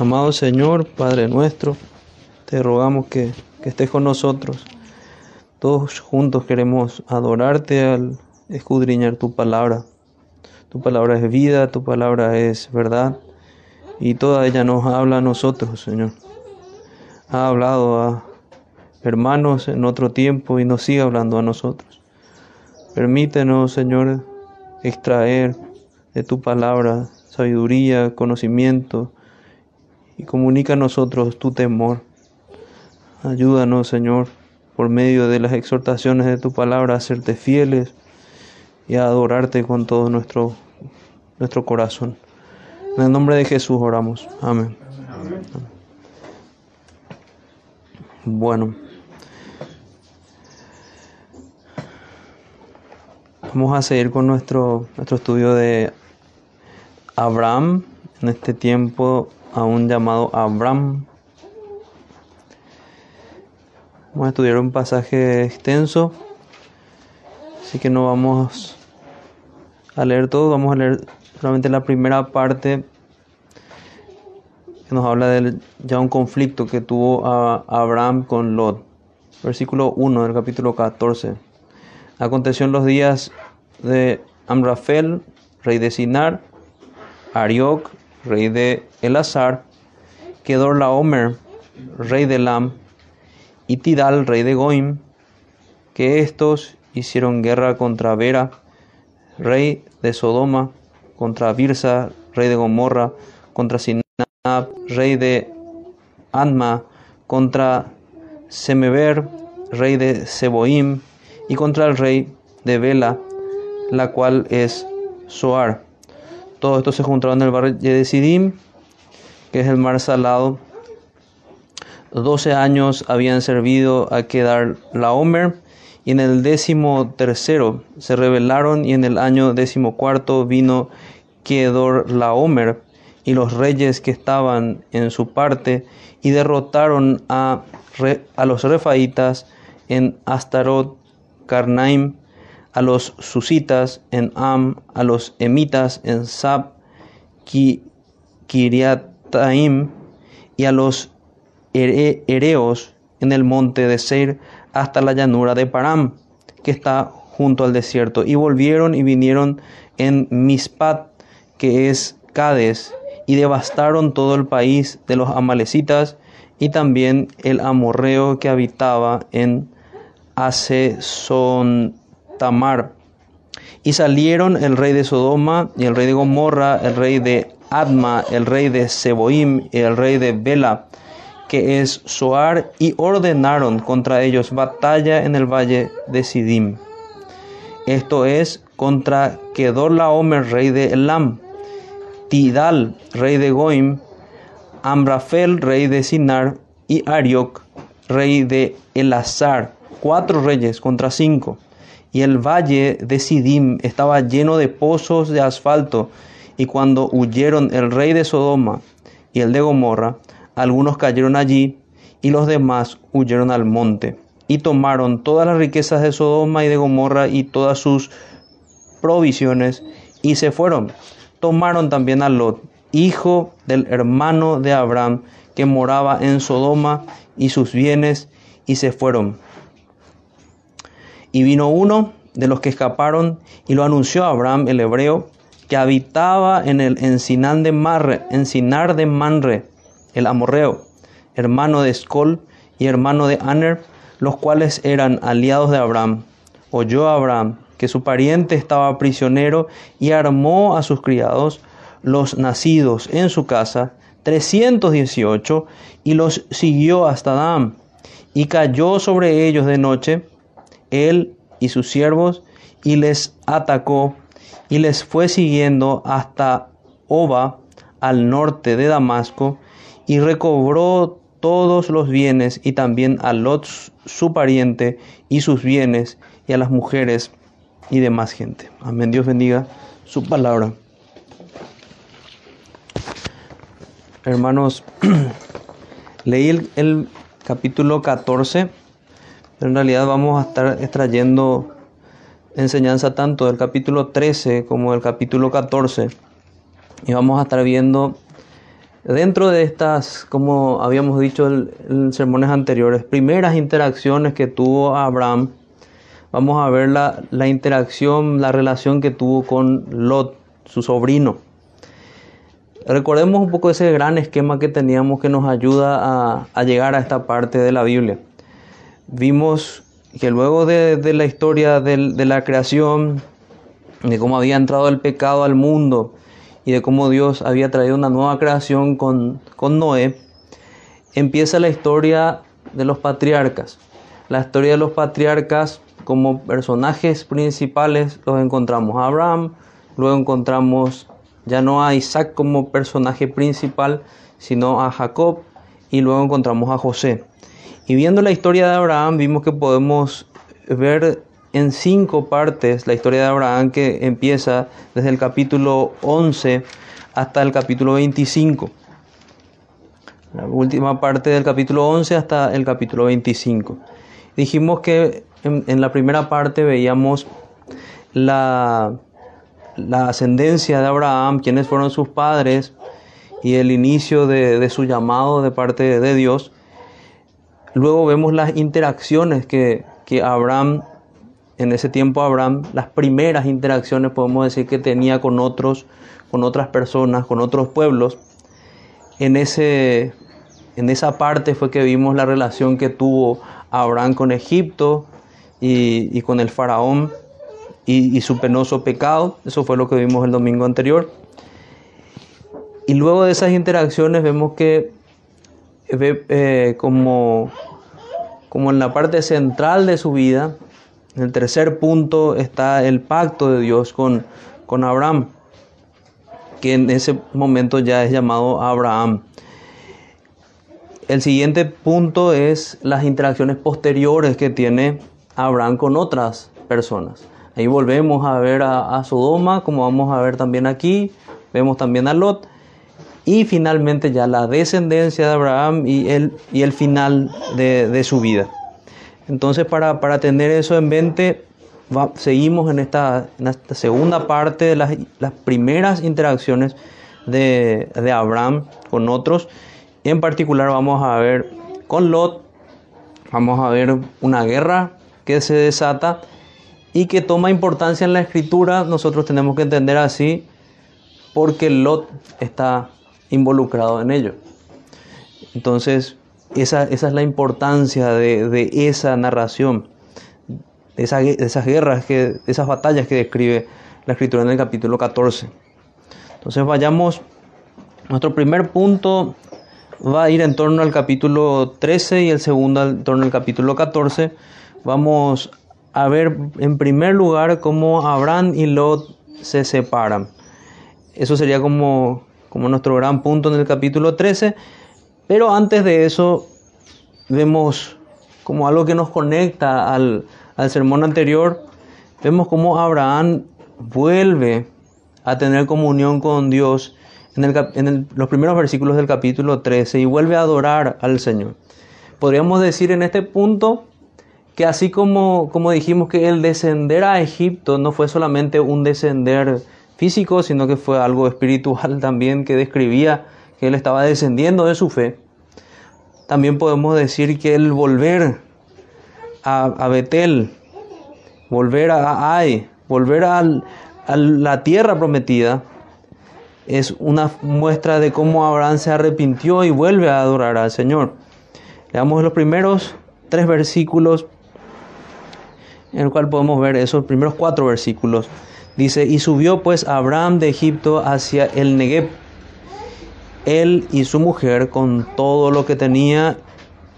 Amado Señor, Padre nuestro, te rogamos que, que estés con nosotros. Todos juntos queremos adorarte al escudriñar tu palabra. Tu palabra es vida, tu palabra es verdad y toda ella nos habla a nosotros, Señor. Ha hablado a hermanos en otro tiempo y nos sigue hablando a nosotros. Permítenos, Señor, extraer de tu palabra sabiduría, conocimiento y comunica a nosotros tu temor. Ayúdanos, Señor, por medio de las exhortaciones de tu palabra a serte fieles y a adorarte con todo nuestro, nuestro corazón. En el nombre de Jesús oramos. Amén. Amén. Bueno. Vamos a seguir con nuestro, nuestro estudio de Abraham, en este tiempo aún llamado Abraham. Vamos a estudiar un pasaje extenso, así que no vamos a leer todo, vamos a leer solamente la primera parte que nos habla de ya un conflicto que tuvo a Abraham con Lot. Versículo 1 del capítulo 14. Aconteció en los días de Amrafel, rey de Sinar, Arioc, rey de Elazar, Kedorlaomer, rey de Lam, y Tidal, rey de Goim, que estos hicieron guerra contra Vera, rey de Sodoma, contra Birsa, rey de Gomorra, contra Sinab, rey de Anma, contra Semeber, rey de Seboim, y contra el rey de Bela, la cual es Soar. Todo esto se juntaron en el valle de Sidim, que es el mar salado. Doce años habían servido a quedar la Omer, y en el décimo tercero se rebelaron, y en el año décimo cuarto vino Kedor Laomer y los reyes que estaban en su parte, y derrotaron a, a los refaitas en Astarot, Karnaim, a los susitas en Am, a los emitas en Sab, Kiriataim, y a los ereos en el monte de Seir, hasta la llanura de Param, que está junto al desierto. Y volvieron y vinieron en Mispat, que es Cades, y devastaron todo el país de los amalecitas y también el amorreo que habitaba en Y salieron el rey de Sodoma y el rey de Gomorra, el rey de Adma, el rey de Seboim y el rey de Bela, que es Soar, y ordenaron contra ellos batalla en el valle de Sidim. Esto es contra Kedorlaomer, rey de Elam, Tidal, rey de Goim, Amrafel, rey de Sinar, y Arioc, rey de Elazar, cuatro reyes contra cinco. Y el valle de Sidim estaba lleno de pozos de asfalto, y cuando huyeron el rey de Sodoma y el de Gomorra, algunos cayeron allí, y los demás huyeron al monte, y tomaron todas las riquezas de Sodoma y de Gomorra y todas sus provisiones, y se fueron tomaron también a Lot, hijo del hermano de Abraham, que moraba en Sodoma, y sus bienes, y se fueron. Y vino uno de los que escaparon y lo anunció a Abraham el hebreo, que habitaba en el encinar de Marre, encinar de Manre, el amorreo, hermano de Escol y hermano de Aner, los cuales eran aliados de Abraham. Oyó Abraham que su pariente estaba prisionero y armó a sus criados, los nacidos en su casa, 318, y los siguió hasta Dam, y cayó sobre ellos de noche, él y sus siervos, y les atacó, y les fue siguiendo hasta Oba, al norte de Damasco, y recobró todos los bienes, y también a Lot su pariente, y sus bienes, y a las mujeres y demás gente. Amén. Dios bendiga su palabra. Hermanos, leí el, capítulo 14, en realidad vamos a estar extrayendo enseñanza tanto del capítulo 13 como del capítulo 14. Y vamos a estar viendo Dentro de estas, como habíamos dicho en, sermones anteriores, primeras interacciones que tuvo Abraham, vamos a ver la, interacción, la relación que tuvo con Lot, su sobrino. Recordemos un poco ese gran esquema que teníamos que nos ayuda a llegar a esta parte de la Biblia. Vimos que luego de, de la historia de, de la creación, de cómo había entrado el pecado al mundo y de cómo Dios había traído una nueva creación con, con Noé, empieza la historia de los patriarcas. La historia de los patriarcas como personajes principales los encontramos a Abraham, luego encontramos ya no a Isaac como personaje principal, sino a Jacob y luego encontramos a José. Y viendo la historia de Abraham vimos que podemos ver en cinco partes la historia de Abraham que empieza desde el capítulo 11 hasta el capítulo 25. La última parte del capítulo 11 hasta el capítulo 25. Dijimos que en, la primera parte veíamos la, ascendencia de Abraham, quiénes fueron sus padres y el inicio de su llamado de parte de Dios. Luego vemos las interacciones que, que Abraham, en ese tiempo Abraham, las primeras interacciones podemos decir que tenía con otros, con otras personas, con otros pueblos. En, ese, en esa parte fue que vimos la relación que tuvo Abraham con Egipto y, y con el faraón y, y, su penoso pecado. Eso fue lo que vimos el domingo anterior. Y luego de esas interacciones vemos que eh, como, como en la parte central de su vida, en el tercer punto está el pacto de Dios con, con Abraham, que en ese momento ya es llamado Abraham. El siguiente punto es las interacciones posteriores que tiene Abraham con otras personas. Ahí volvemos a ver a, a, Sodoma, como vamos a ver también aquí. Vemos también a Lot. Y finalmente ya la descendencia de Abraham y el, y el final de, de su vida. Entonces para, para, tener eso en mente, seguimos en esta, en esta, segunda parte de las, las primeras interacciones de, de Abraham con otros. En particular vamos a ver con Lot, vamos a ver una guerra que se desata y que toma importancia en la escritura, nosotros tenemos que entender así porque Lot está involucrado en ello. Entonces, esa, esa es la importancia de, de esa narración, de, de, esas guerras, que, de esas batallas que describe la escritura en el capítulo 14. Entonces vayamos, nuestro primer punto va a ir en torno al capítulo 13 y el segundo en torno al capítulo 14. Vamos a ver en primer lugar cómo Abraham y Lot se separan. Eso sería como, como nuestro gran punto en el capítulo 13. Pero antes de eso vemos como algo que nos conecta al, al sermón anterior. Vemos cómo Abraham vuelve a tener comunión con Dios en, el, en los primeros versículos del capítulo 13 y vuelve a adorar al Señor. Podríamos decir en este punto que así como, como dijimos que el descender a Egipto no fue solamente un descender físico, sino que fue algo espiritual también que describía que él estaba descendiendo de su fe, también podemos decir que el volver a, Betel, volver a Ai, volver a la tierra prometida, es una muestra de cómo Abraham se arrepintió y vuelve a adorar al Señor. Leamos los primeros tres versículos en el cual podemos ver esos primeros cuatro versículos. Dice, y subió pues Abraham de Egipto hacia el Negev, él y su mujer con todo lo que tenía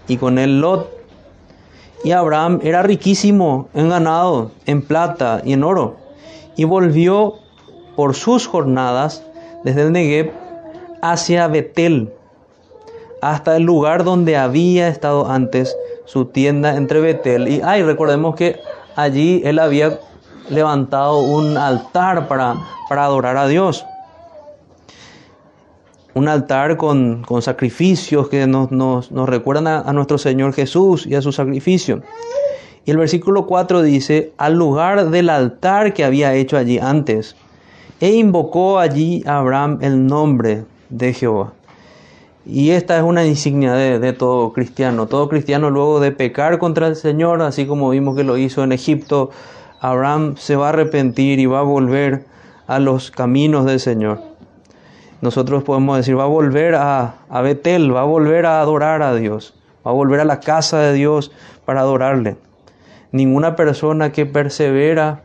y con él Lot. Y Abraham era riquísimo en ganado, en plata y en oro. Y volvió por sus jornadas desde el Negev hacia Betel, hasta el lugar donde había estado antes su tienda entre Betel y Ay. Recordemos que allí él había levantado un altar para, para adorar a Dios. Un altar con, con sacrificios que nos, nos, nos recuerdan a, nuestro Señor Jesús y a su sacrificio. Y el versículo 4 dice, al lugar del altar que había hecho allí antes, e invocó allí a Abraham el nombre de Jehová. Y esta es una insignia de, de, todo cristiano. Todo cristiano luego de pecar contra el Señor, así como vimos que lo hizo en Egipto, Abraham se va a arrepentir y va a volver a los caminos del Señor. Nosotros podemos decir, va a volver a, Betel, va a volver a adorar a Dios, va a volver a la casa de Dios para adorarle. Ninguna persona que persevera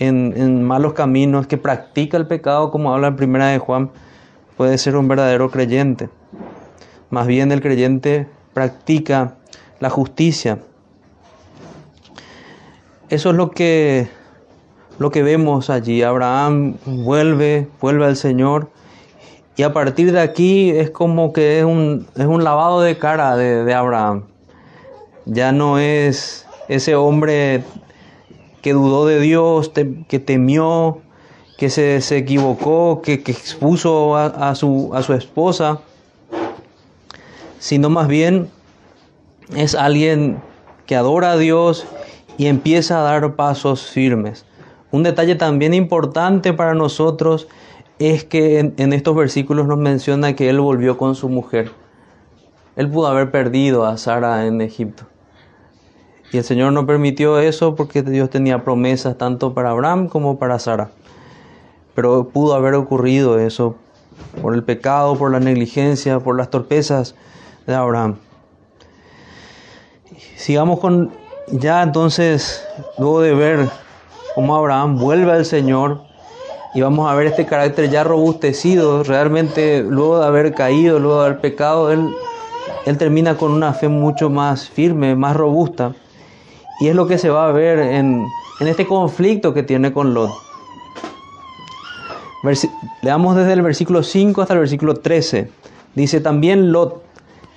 en, en malos caminos, que practica el pecado, como habla en primera de Juan, puede ser un verdadero creyente. Más bien el creyente practica la justicia. Eso es lo que, lo que vemos allí. Abraham vuelve, vuelve al Señor. Y a partir de aquí es como que es un, es un lavado de cara de, Abraham. Ya no es ese hombre que dudó de Dios, que temió, que se, se equivocó, que, que expuso a, su, a su esposa sino más bien es alguien que adora a Dios y empieza a dar pasos firmes. Un detalle también importante para nosotros es que en, estos versículos nos menciona que él volvió con su mujer. Él pudo haber perdido a Sara en Egipto. Y el Señor no permitió eso porque Dios tenía promesas tanto para Abraham como para Sara. Pero pudo haber ocurrido eso por el pecado, por la negligencia, por las torpezas de Abraham. Sigamos con ya entonces, luego de ver cómo Abraham vuelve al Señor y vamos a ver este carácter ya robustecido, realmente luego de haber caído, luego de haber pecado, él, él termina con una fe mucho más firme, más robusta. Y es lo que se va a ver en, en este conflicto que tiene con Lot. Leamos desde el versículo 5 hasta el versículo 13. Dice también Lot,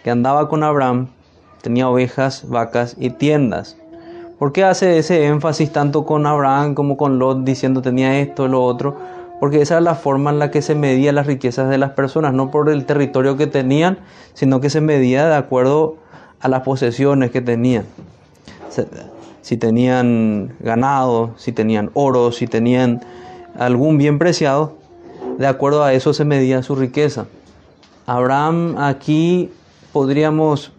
que andaba con Abraham, tenía ovejas, vacas y tiendas. ¿Por qué hace ese énfasis tanto con Abraham como con Lot diciendo tenía esto, lo otro? Porque esa es la forma en la que se medía las riquezas de las personas, no por el territorio que tenían, sino que se medía de acuerdo a las posesiones que tenían. Si tenían ganado, si tenían oro, si tenían algún bien preciado, de acuerdo a eso se medía su riqueza. Abraham aquí podríamos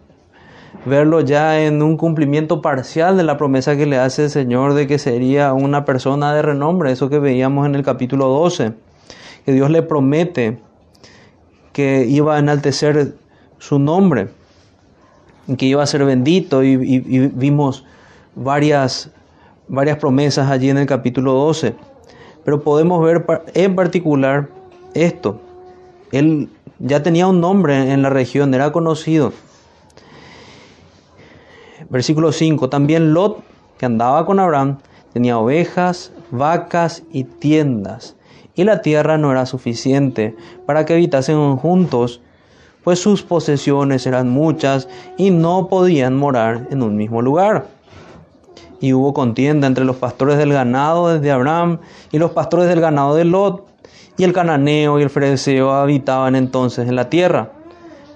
verlo ya en un cumplimiento parcial de la promesa que le hace el Señor de que sería una persona de renombre, eso que veíamos en el capítulo 12, que Dios le promete que iba a enaltecer su nombre, que iba a ser bendito y, y, vimos varias, varias promesas allí en el capítulo 12. Pero podemos ver en particular esto. Él ya tenía un nombre en la región, era conocido. Versículo 5. También Lot, que andaba con Abraham, tenía ovejas, vacas y tiendas. Y la tierra no era suficiente para que habitasen juntos, pues sus posesiones eran muchas y no podían morar en un mismo lugar. Y hubo contienda entre los pastores del ganado desde Abraham y los pastores del ganado de Lot y el cananeo y el fereceo habitaban entonces en la tierra.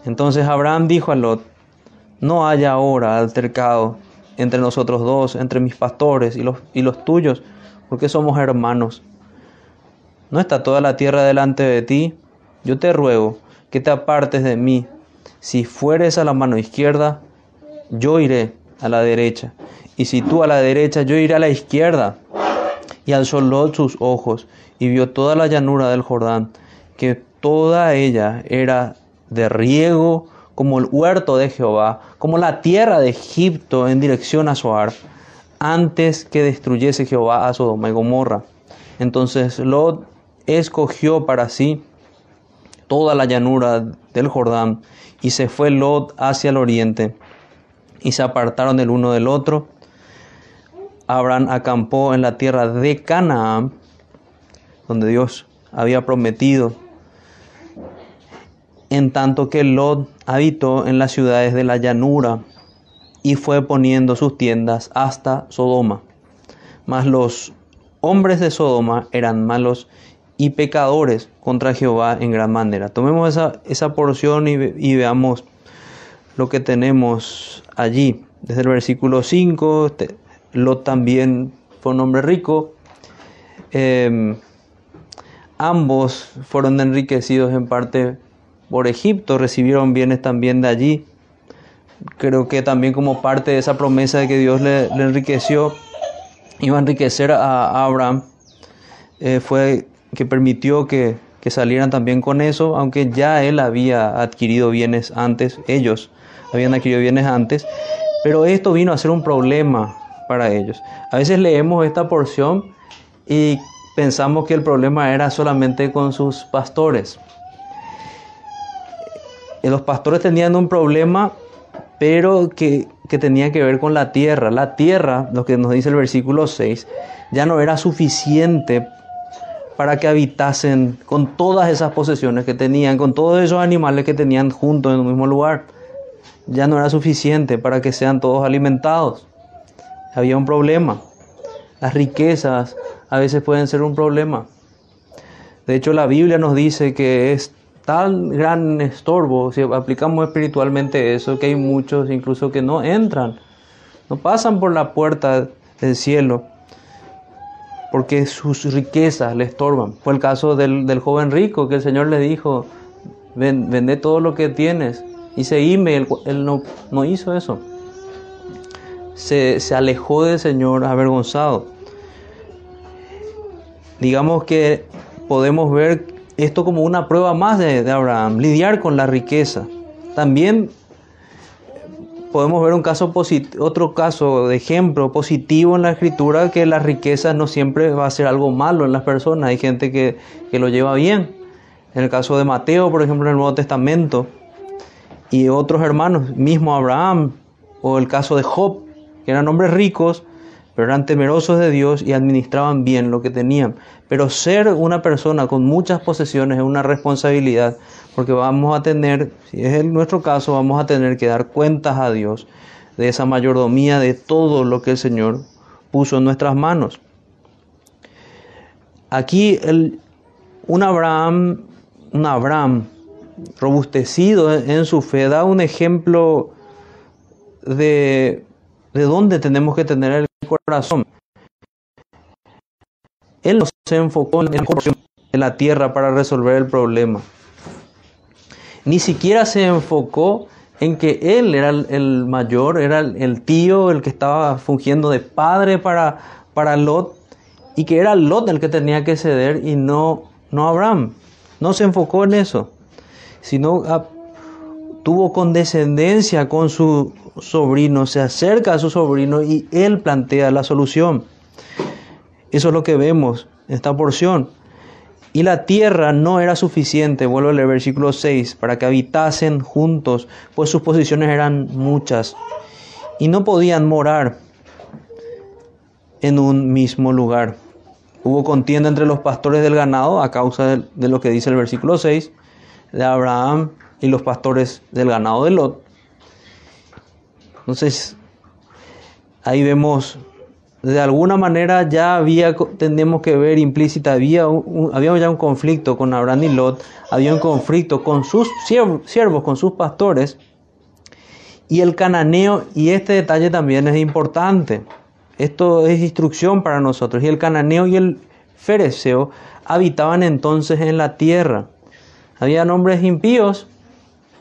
Entonces Abraham dijo a Lot, no haya ahora altercado entre nosotros dos, entre mis pastores y los, tuyos, porque somos hermanos. ¿No está toda la tierra delante de ti? Yo te ruego que te apartes de mí. Si fueres a la mano izquierda, yo iré a la derecha. Y si tú a la derecha, yo iré a la izquierda. Y alzó Lot sus ojos y vio toda la llanura del Jordán, que toda ella era de riego como el huerto de Jehová, como la tierra de Egipto en dirección a Soar, antes que destruyese Jehová a Sodoma y Gomorra. Entonces Lot escogió para sí toda la llanura del Jordán y se fue Lot hacia el oriente y se apartaron el uno del otro. Abraham acampó en la tierra de Canaán donde Dios había prometido, en tanto que Lot habitó en las ciudades de la llanura y fue poniendo sus tiendas hasta Sodoma. Mas los hombres de Sodoma eran malos y pecadores contra Jehová en gran manera. Tomemos esa, esa porción y, veamos lo que tenemos allí. Desde el versículo 5, Lot también fue un hombre rico. Eh, ambos fueron enriquecidos en parte por Egipto recibieron bienes también de allí. Creo que también como parte de esa promesa de que Dios le, enriqueció, iba a enriquecer a, Abraham, eh, fue que permitió que, que salieran también con eso, aunque ya él había adquirido bienes antes, ellos habían adquirido bienes antes, pero esto vino a ser un problema para ellos. A veces leemos esta porción y pensamos que el problema era solamente con sus pastores. Eh, los pastores tenían un problema, pero que, tenía que ver con la tierra. La tierra, lo que nos dice el versículo 6, ya no era suficiente para que habitasen con todas esas posesiones que tenían, con todos esos animales que tenían juntos en un mismo lugar. Ya no era suficiente para que sean todos alimentados. Había un problema. Las riquezas a veces pueden ser un problema. De hecho, la Biblia nos dice que es tal gran estorbo, si aplicamos espiritualmente eso, que hay muchos incluso que no entran, no pasan por la puerta del cielo, porque sus riquezas le estorban. Fue el caso del, joven rico, que el Señor le dijo, vende todo lo que tienes, y seguime, él, él no, no hizo eso. Se, se alejó del Señor avergonzado digamos que podemos ver esto como una prueba más de, Abraham, lidiar con la riqueza. También podemos ver un caso otro caso de ejemplo positivo en la escritura que la riqueza no siempre va a ser algo malo en las personas. Hay gente que, que lo lleva bien. En el caso de Mateo, por ejemplo, en el Nuevo Testamento, y otros hermanos, mismo Abraham, o el caso de Job, que eran hombres ricos, pero eran temerosos de Dios y administraban bien lo que tenían. Pero ser una persona con muchas posesiones es una responsabilidad, porque vamos a tener, si es nuestro caso, vamos a tener que dar cuentas a Dios de esa mayordomía, de todo lo que el Señor puso en nuestras manos. Aquí un Abraham, un Abraham robustecido en su fe, da un ejemplo de, de dónde tenemos que tener el corazón. Él no se enfocó en la tierra para resolver el problema. Ni siquiera se enfocó en que él era el mayor, era el tío, el que estaba fungiendo de padre para, para Lot, y que era Lot el que tenía que ceder y no, no Abraham. No se enfocó en eso, sino tuvo condescendencia con su sobrino, se acerca a su sobrino y él plantea la solución. Eso es lo que vemos en esta porción. Y la tierra no era suficiente, vuelvo a leer versículo 6, para que habitasen juntos, pues sus posiciones eran muchas y no podían morar en un mismo lugar. Hubo contienda entre los pastores del ganado a causa de, lo que dice el versículo 6 de Abraham y los pastores del ganado de Lot. Entonces, ahí vemos, de alguna manera ya había, tenemos que ver implícita, había, había ya un conflicto con Abraham y Lot, había un conflicto con sus siervos, con sus pastores, y el cananeo, y este detalle también es importante, esto es instrucción para nosotros, y el cananeo y el fereceo habitaban entonces en la tierra. Había hombres impíos,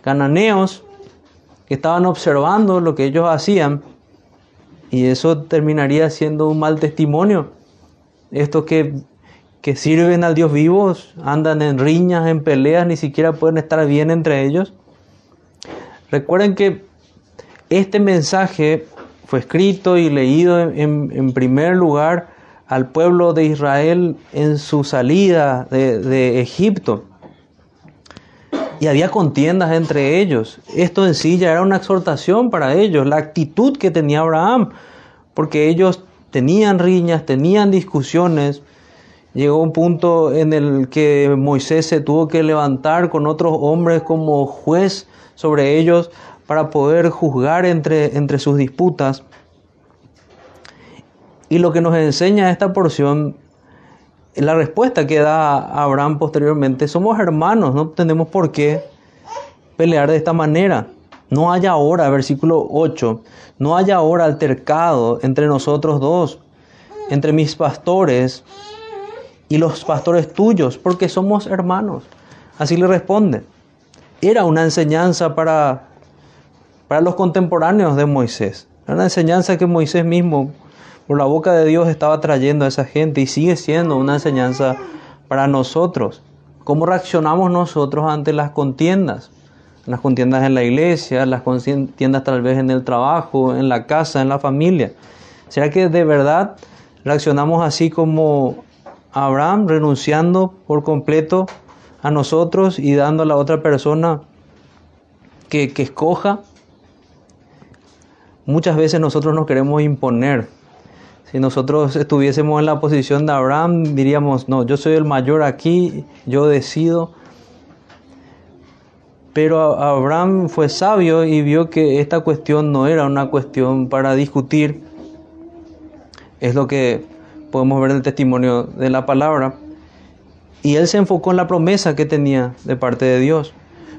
cananeos, que estaban observando lo que ellos hacían y eso terminaría siendo un mal testimonio. Estos que, que sirven al Dios vivo andan en riñas, en peleas, ni siquiera pueden estar bien entre ellos. Recuerden que este mensaje fue escrito y leído en, en primer lugar al pueblo de Israel en su salida de, de Egipto y había contiendas entre ellos. Esto en sí ya era una exhortación para ellos, la actitud que tenía Abraham, porque ellos tenían riñas, tenían discusiones. Llegó un punto en el que Moisés se tuvo que levantar con otros hombres como juez sobre ellos para poder juzgar entre, entre sus disputas. Y lo que nos enseña esta porción la respuesta que da Abraham posteriormente, somos hermanos, no tenemos por qué pelear de esta manera. No haya ahora, versículo 8, no haya ahora altercado entre nosotros dos, entre mis pastores y los pastores tuyos, porque somos hermanos. Así le responde. era una enseñanza para, para los contemporáneos de Moisés. Una enseñanza que Moisés mismo, por la boca de Dios, estaba trayendo a esa gente y sigue siendo una enseñanza para nosotros. ¿Cómo reaccionamos nosotros ante las contiendas? Las contiendas en la iglesia, las contiendas tal vez en el trabajo, en la casa, en la familia. ¿Será que de verdad reaccionamos así como Abraham, renunciando por completo a nosotros y dando a la otra persona que, que escoja? Muchas veces nosotros nos queremos imponer. Si nosotros estuviésemos en la posición de Abraham, diríamos, no, yo soy el mayor aquí, yo decido. Pero Abraham fue sabio y vio que esta cuestión no era una cuestión para discutir. Es lo que podemos ver en el testimonio de la palabra. Y él se enfocó en la promesa que tenía de parte de Dios.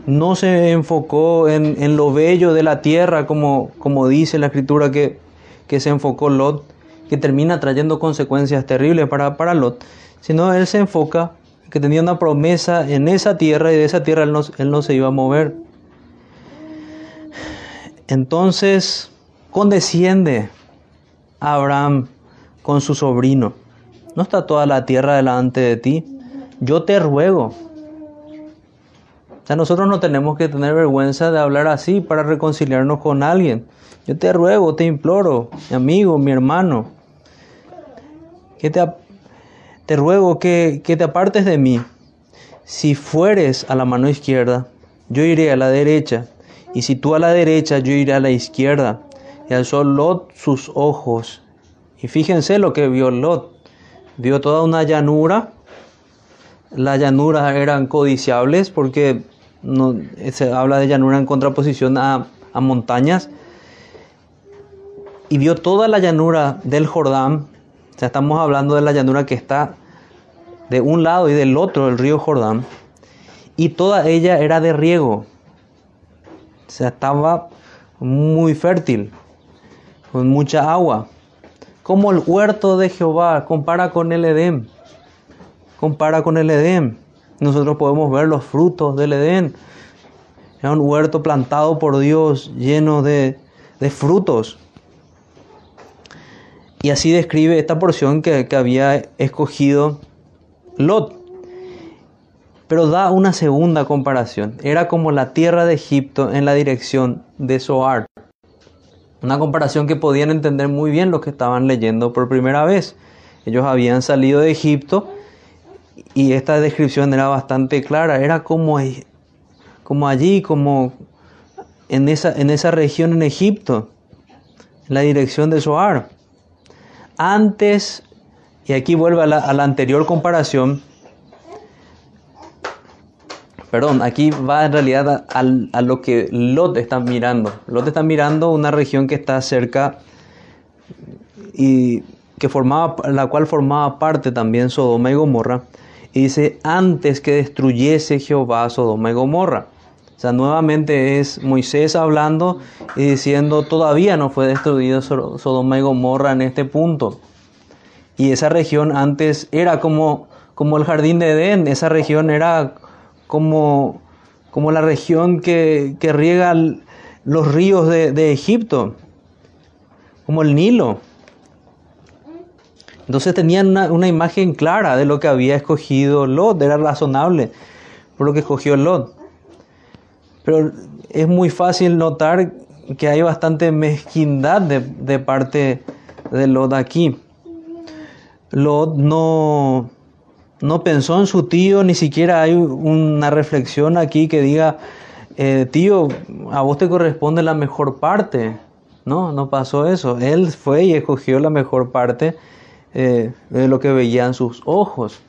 No se enfocó en, lo bello de la tierra, como, como dice la escritura que, que se enfocó Lot, que termina trayendo consecuencias terribles para, para Lot, sino él se enfoca que tenía una promesa en esa tierra y de esa tierra él no, él no se iba a mover. Entonces condesciende Abraham con su sobrino. ¿No está toda la tierra delante de ti? Yo te ruego. O sea, nosotros no tenemos que tener vergüenza de hablar así para reconciliarnos con alguien. Yo te ruego, te imploro, mi amigo, mi hermano, que te, te ruego que, que te apartes de mí. Si fueres a la mano izquierda, yo iré a la derecha, y si tú a la derecha, yo iré a la izquierda. Y alzó Lot sus ojos. Y fíjense lo que vio Lot. Vio toda una llanura. Las llanuras eran codiciables porque no, se habla de llanura en contraposición a, a montañas. Y vio toda la llanura del Jordán estamos hablando de la llanura que está de un lado y del otro del río Jordán. Y toda ella era de riego. O sea, estaba muy fértil, con mucha agua. Como el huerto de Jehová, compara con el Edén. Compara con el Edén. Nosotros podemos ver los frutos del Edén. Era un huerto plantado por Dios, lleno de, de frutos. Y así describe esta porción que, había escogido Lot. Pero da una segunda comparación. Era como la tierra de Egipto en la dirección de Zoar. Una comparación que podían entender muy bien los que estaban leyendo por primera vez. Ellos habían salido de Egipto y esta descripción era bastante clara. Era como, como allí, como en esa, en esa región en Egipto, en la dirección de Zoar antes, y aquí vuelve a la, anterior comparación, perdón, aquí va en realidad a, a, lo que Lot está mirando. Lot está mirando una región que está cerca y que formaba, la cual formaba parte también Sodoma y Gomorra. Y dice, antes que destruyese Jehová Sodoma y Gomorra. O sea, nuevamente es Moisés hablando y diciendo, todavía no fue destruido Sodoma y Gomorra en este punto. Y esa región antes era como, como el jardín de Edén, esa región era como, como la región que, que riega los ríos de, Egipto, como el Nilo. Entonces tenían una, imagen clara de lo que había escogido Lot, era razonable por lo que escogió Lot. Pero es muy fácil notar que hay bastante mezquindad de, parte de Lot aquí. Lot no, no pensó en su tío, ni siquiera hay una reflexión aquí que diga, eh, tío, a vos te corresponde la mejor parte. No, no pasó eso. Él fue y escogió la mejor parte eh, de lo que veían sus ojos.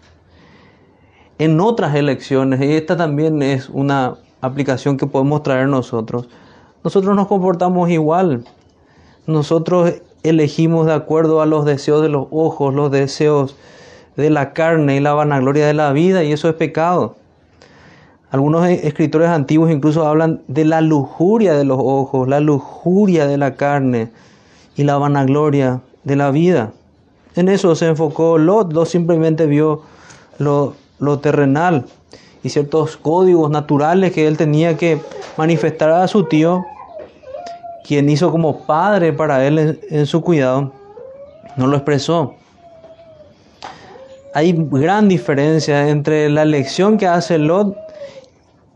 En otras elecciones, y esta también es una aplicación que podemos traer nosotros, nosotros nos comportamos igual. Nosotros elegimos de acuerdo a los deseos de los ojos, los deseos de la carne y la vanagloria de la vida, y eso es pecado. Algunos e-, escritores antiguos incluso hablan de la lujuria de los ojos, la lujuria de la carne y la vanagloria de la vida. En eso se enfocó Lot, Lot simplemente vio lo, lo terrenal y ciertos códigos naturales que él tenía que manifestar a su tío, quien hizo como padre para él en, su cuidado, no lo expresó. Hay gran diferencia entre la elección que hace Lot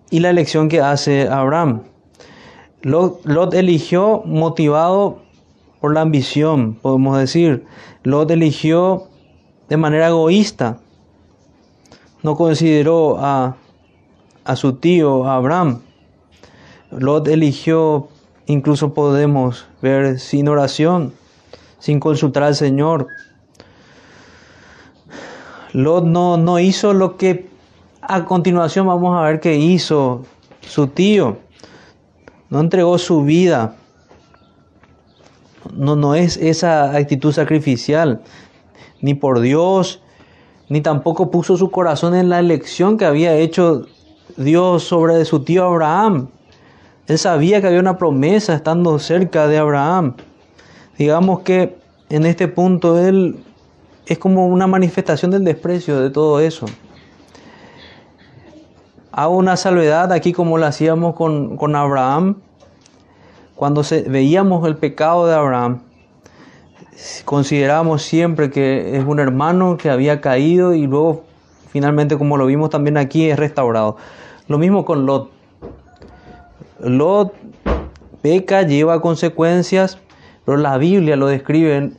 y la elección que hace Abraham. Lot, eligió motivado por la ambición, podemos decir. Lot eligió de manera egoísta no consideró a, a su tío Abraham. Lot eligió, incluso podemos ver, sin oración, sin consultar al Señor. Lot no, no hizo lo que a continuación vamos a ver que hizo su tío. No entregó su vida. No, no es esa actitud sacrificial, ni por Dios, ni tampoco puso su corazón en la elección que había hecho Dios sobre su tío Abraham. Él sabía que había una promesa estando cerca de Abraham. Digamos que en este punto él es como una manifestación del desprecio de todo eso. Hago una salvedad aquí como lo hacíamos con, con Abraham. Cuando se, veíamos el pecado de Abraham, consideramos siempre que es un hermano que había caído y luego finalmente como lo vimos también aquí es restaurado. Lo mismo con Lot. Lot peca, lleva consecuencias, pero la Biblia lo describe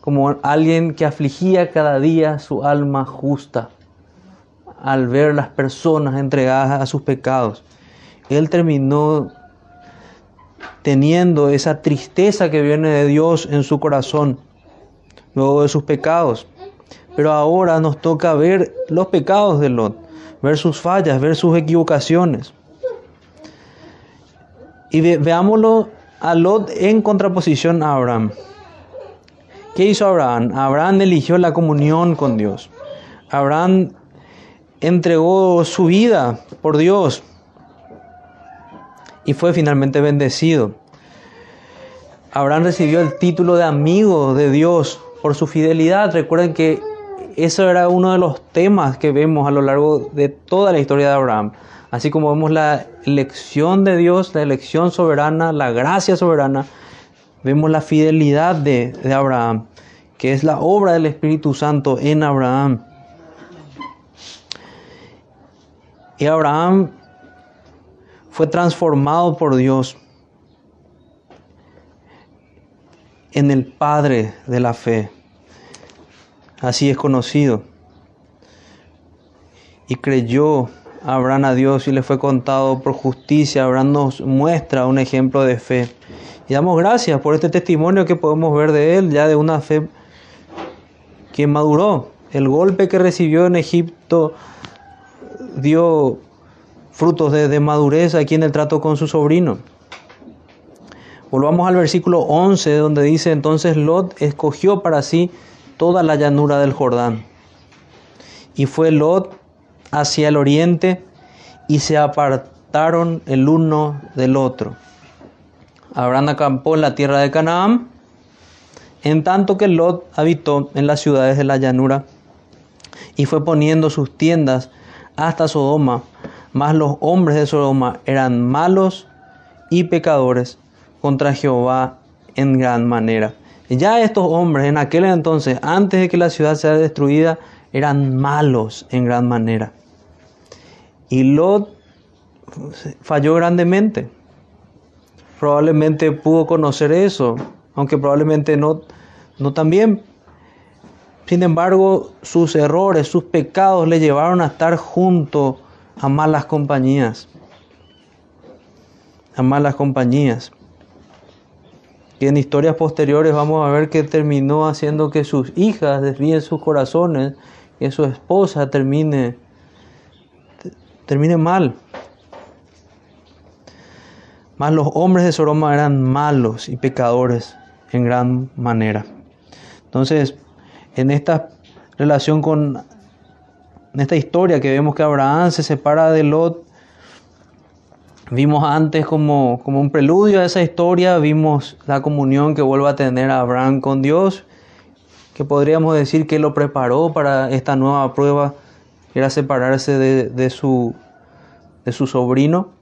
como alguien que afligía cada día su alma justa al ver las personas entregadas a sus pecados. Él terminó teniendo esa tristeza que viene de Dios en su corazón, luego de sus pecados. Pero ahora nos toca ver los pecados de Lot, ver sus fallas, ver sus equivocaciones. Y veámoslo a Lot en contraposición a Abraham. ¿Qué hizo Abraham? Abraham eligió la comunión con Dios. Abraham entregó su vida por Dios y fue finalmente bendecido. Abraham recibió el título de amigo de Dios por su fidelidad. Recuerden que eso era uno de los temas que vemos a lo largo de toda la historia de Abraham. Así como vemos la elección de Dios, la elección soberana, la gracia soberana, vemos la fidelidad de, de Abraham, que es la obra del Espíritu Santo en Abraham. Y Abraham fue transformado por Dios en el Padre de la fe. Así es conocido. Y creyó Abraham a Dios y le fue contado por justicia. Abraham nos muestra un ejemplo de fe. Y damos gracias por este testimonio que podemos ver de él, ya de una fe que maduró. El golpe que recibió en Egipto dio frutos de, madurez aquí en el trato con su sobrino. Volvamos al versículo 11 donde dice entonces Lot escogió para sí toda la llanura del Jordán. Y fue Lot hacia el oriente y se apartaron el uno del otro. Abraham acampó en la tierra de Canaán, en tanto que Lot habitó en las ciudades de la llanura y fue poniendo sus tiendas hasta Sodoma mas los hombres de Sodoma eran malos y pecadores contra Jehová en gran manera. Ya estos hombres en aquel entonces, antes de que la ciudad sea destruida, eran malos en gran manera. Y Lot falló grandemente. Probablemente pudo conocer eso, aunque probablemente no, no también. Sin embargo, sus errores, sus pecados le llevaron a estar junto a malas compañías. A malas compañías. Y en historias posteriores vamos a ver que terminó haciendo que sus hijas desvíen sus corazones, que su esposa termine, termine mal. Más los hombres de Soroma eran malos y pecadores en gran manera. Entonces, en esta relación con en esta historia que vemos que Abraham se separa de Lot, vimos antes como, como un preludio a esa historia, vimos la comunión que vuelve a tener Abraham con Dios, que podríamos decir que lo preparó para esta nueva prueba, que era separarse de, su, de su sobrino.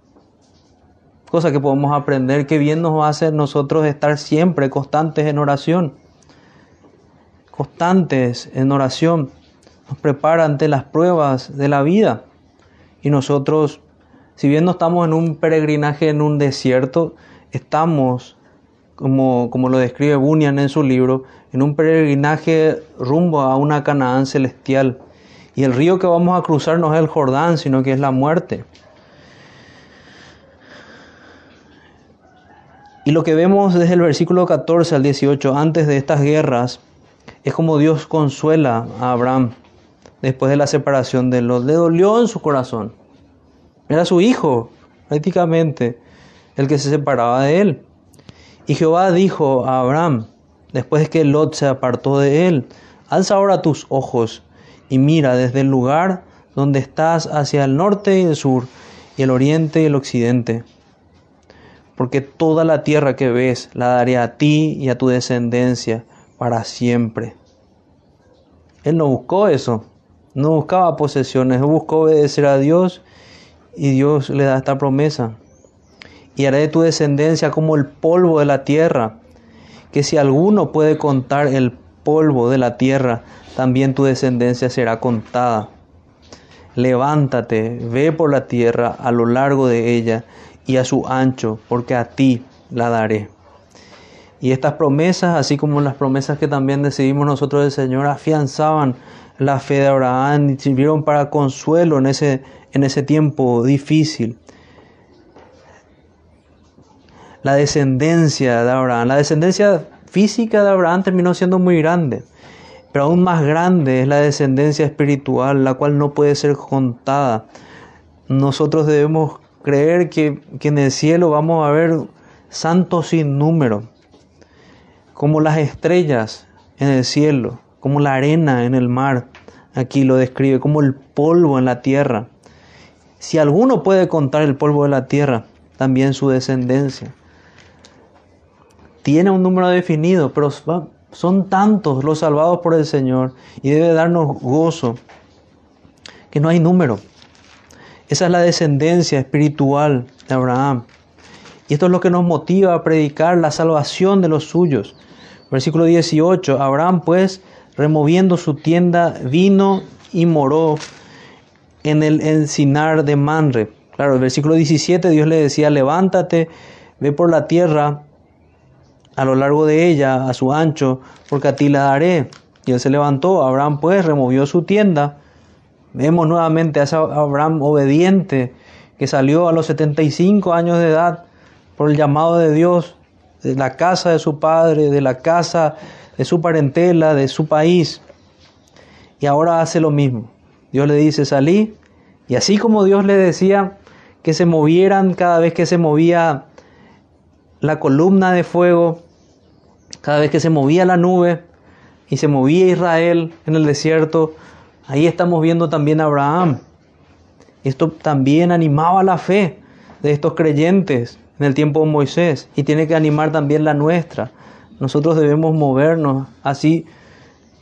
Cosa que podemos aprender, que bien nos va a hacer nosotros estar siempre constantes en oración. Constantes en oración. Nos prepara ante las pruebas de la vida. Y nosotros, si bien no estamos en un peregrinaje en un desierto, estamos, como, como lo describe Bunyan en su libro, en un peregrinaje rumbo a una Canaán celestial. Y el río que vamos a cruzar no es el Jordán, sino que es la muerte. Y lo que vemos desde el versículo 14 al 18, antes de estas guerras, es como Dios consuela a Abraham después de la separación de Lot. Le dolió en su corazón. Era su hijo, prácticamente, el que se separaba de él. Y Jehová dijo a Abraham, después de que Lot se apartó de él, alza ahora tus ojos y mira desde el lugar donde estás hacia el norte y el sur, y el oriente y el occidente. Porque toda la tierra que ves la daré a ti y a tu descendencia para siempre. Él no buscó eso, no buscaba posesiones, buscó obedecer a Dios y Dios le da esta promesa. Y haré de tu descendencia como el polvo de la tierra, que si alguno puede contar el polvo de la tierra, también tu descendencia será contada. Levántate, ve por la tierra a lo largo de ella y a su ancho, porque a ti la daré. Y estas promesas, así como las promesas que también decidimos nosotros del Señor, afianzaban la fe de Abraham sirvieron para consuelo en ese, en ese tiempo difícil. La descendencia de Abraham, la descendencia física de Abraham terminó siendo muy grande. Pero aún más grande es la descendencia espiritual, la cual no puede ser contada. Nosotros debemos creer que, en el cielo vamos a ver santos sin número, como las estrellas en el cielo, como la arena en el mar. Aquí lo describe, como el polvo en la tierra. Si alguno puede contar el polvo de la tierra, también su descendencia. Tiene un número definido, pero son tantos los salvados por el Señor y debe darnos gozo que no hay número. Esa es la descendencia espiritual de Abraham. Y esto es lo que nos motiva a predicar la salvación de los suyos. Versículo 18, Abraham pues, removiendo su tienda, vino y moró en el encinar de Manre. Claro, el versículo 17 Dios le decía, levántate, ve por la tierra a lo largo de ella, a su ancho, porque a ti la daré. Y él se levantó, Abraham pues removió su tienda. Vemos nuevamente a ese Abraham obediente que salió a los 75 años de edad por el llamado de Dios, de la casa de su padre, de la casa de su parentela, de su país. Y ahora hace lo mismo. Dios le dice, salí. Y así como Dios le decía que se movieran cada vez que se movía la columna de fuego, cada vez que se movía la nube y se movía Israel en el desierto, ahí estamos viendo también a Abraham. Esto también animaba la fe de estos creyentes en el tiempo de Moisés y tiene que animar también la nuestra. Nosotros debemos movernos así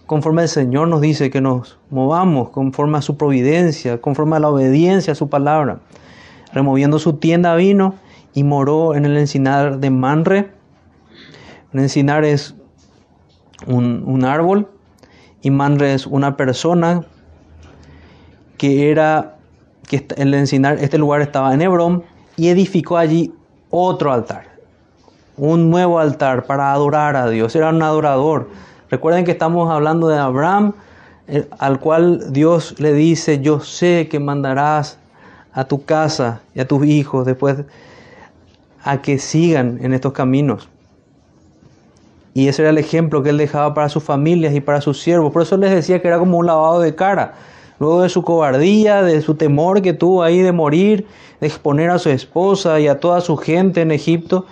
conforme el Señor nos dice que nos movamos, conforme a su providencia, conforme a la obediencia a su palabra. Removiendo su tienda vino y moró en el encinar de Manre un encinar es un, árbol y Manre es una persona que era, que el encinar, este lugar estaba en Hebrón y edificó allí otro altar, un nuevo altar para adorar a Dios. Era un adorador. Recuerden que estamos hablando de Abraham, eh, al cual Dios le dice, yo sé que mandarás a tu casa y a tus hijos después a que sigan en estos caminos. Y ese era el ejemplo que él dejaba para sus familias y para sus siervos. Por eso les decía que era como un lavado de cara. Luego de su cobardía, de su temor que tuvo ahí de morir, de exponer a su esposa y a toda su gente en Egipto,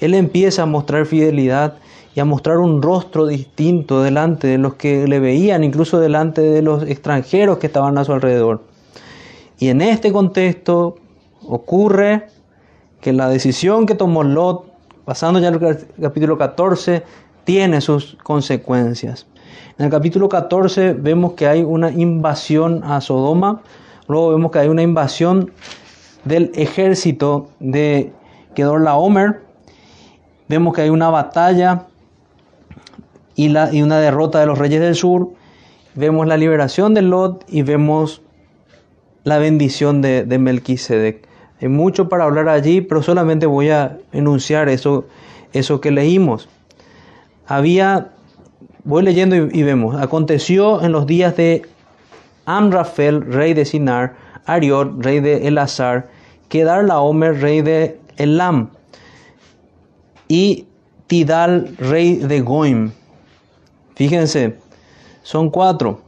él empieza a mostrar fidelidad y a mostrar un rostro distinto delante de los que le veían, incluso delante de los extranjeros que estaban a su alrededor. Y en este contexto ocurre que la decisión que tomó Lot pasando ya al capítulo 14, tiene sus consecuencias. En el capítulo 14 vemos que hay una invasión a Sodoma, luego vemos que hay una invasión del ejército de Kedorlaomer. Vemos que hay una batalla y, la, y una derrota de los reyes del sur. Vemos la liberación de Lot y vemos la bendición de, de Melquisedec. Hay mucho para hablar allí, pero solamente voy a enunciar eso, eso que leímos. Había, voy leyendo y, vemos, aconteció en los días de Amrafel, rey de Sinar, Ariot, rey de Elazar, Kedar Laomer, rey de Elam, y Tidal, rey de Goim. Fíjense, son cuatro.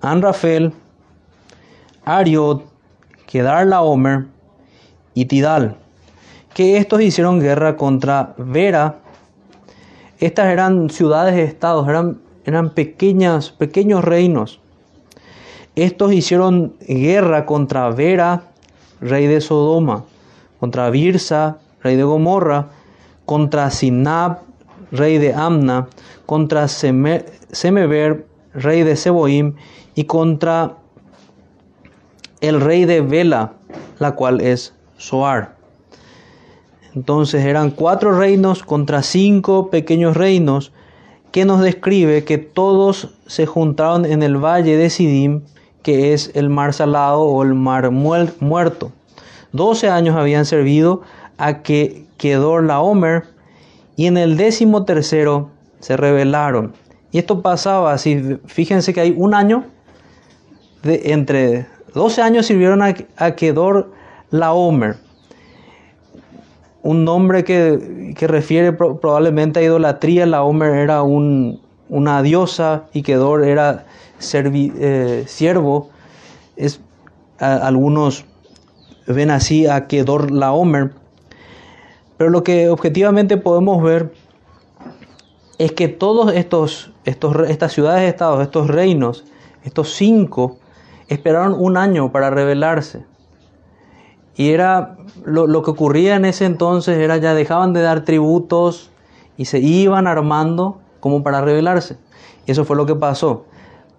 Amrafel, Ariot, Kedar Laomer y Tidal, que estos hicieron guerra contra Vera. Estas eran ciudades-estados, eran, eran pequeñas, pequeños reinos. Estos hicieron guerra contra Vera, rey de Sodoma, contra Birsa, rey de Gomorra, contra Sinab, rey de Amna, contra Semever, rey de Seboim, y contra el rey de Vela, la cual es Soar. Entonces eran cuatro reinos contra cinco pequeños reinos que nos describe que todos se juntaron en el valle de Sidim, que es el mar salado o el mar muerto. Doce años habían servido a que quedó la Homer y en el décimo tercero se rebelaron. Y esto pasaba así, fíjense que hay un año entre 12 años sirvieron a, a Kedor Laomer, un nombre que, refiere probablemente a idolatría. Laomer era un, una diosa y Kedor era eh, siervo. Es, algunos ven así a Kedor Laomer. Pero lo que objetivamente podemos ver es que todos estos, estos estas ciudades-estados, estos reinos, estos cinco, esperaron un año para rebelarse. Y era lo, que ocurría en ese entonces era ya dejaban de dar tributos y se iban armando como para rebelarse. Y eso fue lo que pasó.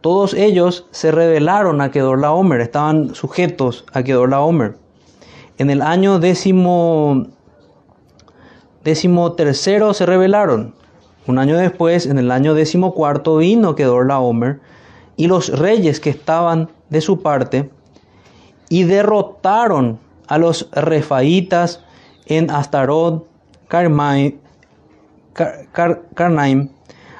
Todos ellos se rebelaron a Kedorlaomer, estaban sujetos a Kedorlaomer. En el año décimo, décimo tercero se rebelaron. Un año después, en el año décimo cuarto, vino Kedorlaomer y los reyes que estaban de su parte y derrotaron a los refaitas en Astarot, Carnaim,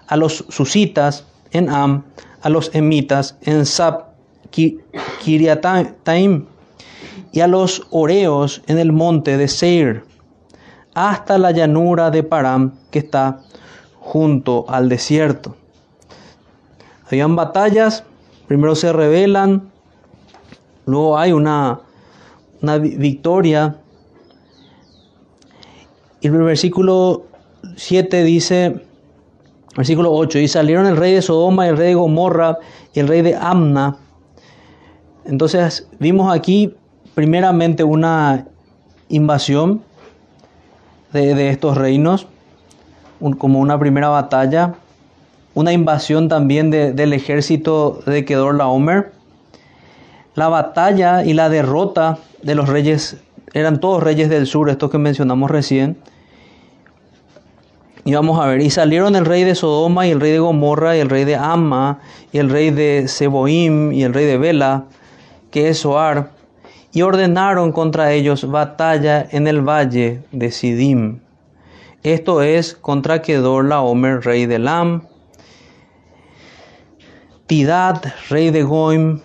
a los susitas en Am, a los emitas en Sab, Kiriataim, y a los oreos en el monte de Seir, hasta la llanura de Param que está junto al desierto. Habían batallas, primero se rebelan, luego hay una, una victoria. Y el versículo 7 dice, versículo 8, y salieron el rey de Sodoma, el rey de Gomorra y el rey de Amna. Entonces vimos aquí primeramente una invasión de, estos reinos, como una primera batalla una invasión también del ejército de Kedor Laomer. La batalla y la derrota de los reyes, eran todos reyes del sur, estos que mencionamos recién. Y vamos a ver, y salieron el rey de Sodoma y el rey de Gomorra y el rey de Amma y el rey de Seboim y el rey de Bela, que es Soar, y ordenaron contra ellos batalla en el valle de Sidim. Esto es contra Kedor Laomer, rey de Lam, Tidad, rey de Goim,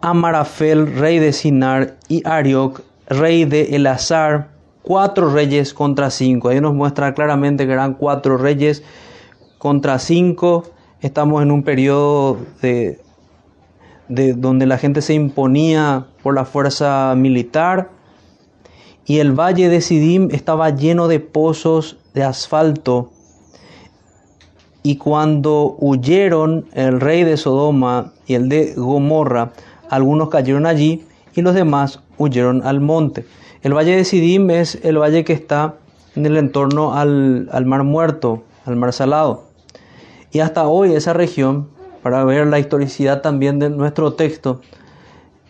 Amarafel, rey de Sinar, y Ariok, rey de Elazar, cuatro reyes contra cinco. Ahí nos muestra claramente que eran cuatro reyes contra cinco. Estamos en un periodo de, de donde la gente se imponía por la fuerza militar y el valle de Sidim estaba lleno de pozos de asfalto y cuando huyeron el rey de Sodoma y el de Gomorra, algunos cayeron allí y los demás huyeron al monte. El valle de Sidim es el valle que está en el entorno al, mar muerto, al mar salado. Y hasta hoy esa región, para ver la historicidad también de nuestro texto,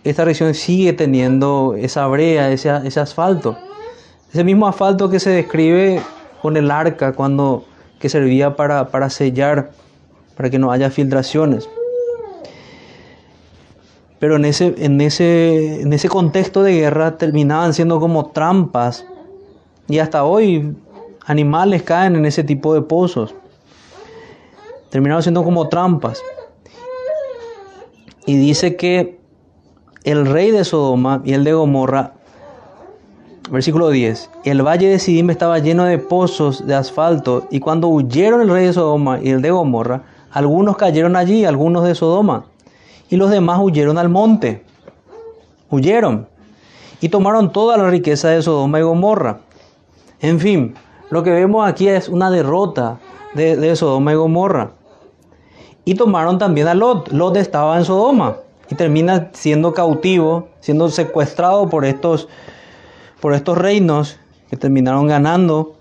esta región sigue teniendo esa brea, ese, ese asfalto. Ese mismo asfalto que se describe con el arca cuando que servía para, para sellar, para que no haya filtraciones. Pero en ese, en, ese, en ese contexto de guerra terminaban siendo como trampas. Y hasta hoy animales caen en ese tipo de pozos. Terminaron siendo como trampas. Y dice que el rey de Sodoma y el de Gomorra, versículo 10, el valle de Sidim estaba lleno de pozos de asfalto y cuando huyeron el rey de Sodoma y el de Gomorra, algunos cayeron allí, algunos de Sodoma, y los demás huyeron al monte. Huyeron y tomaron toda la riqueza de Sodoma y Gomorra. En fin, lo que vemos aquí es una derrota de, de Sodoma y Gomorra. Y tomaron también a Lot. Lot estaba en Sodoma y termina siendo cautivo, siendo secuestrado por estos, por estos reinos que terminaron ganando.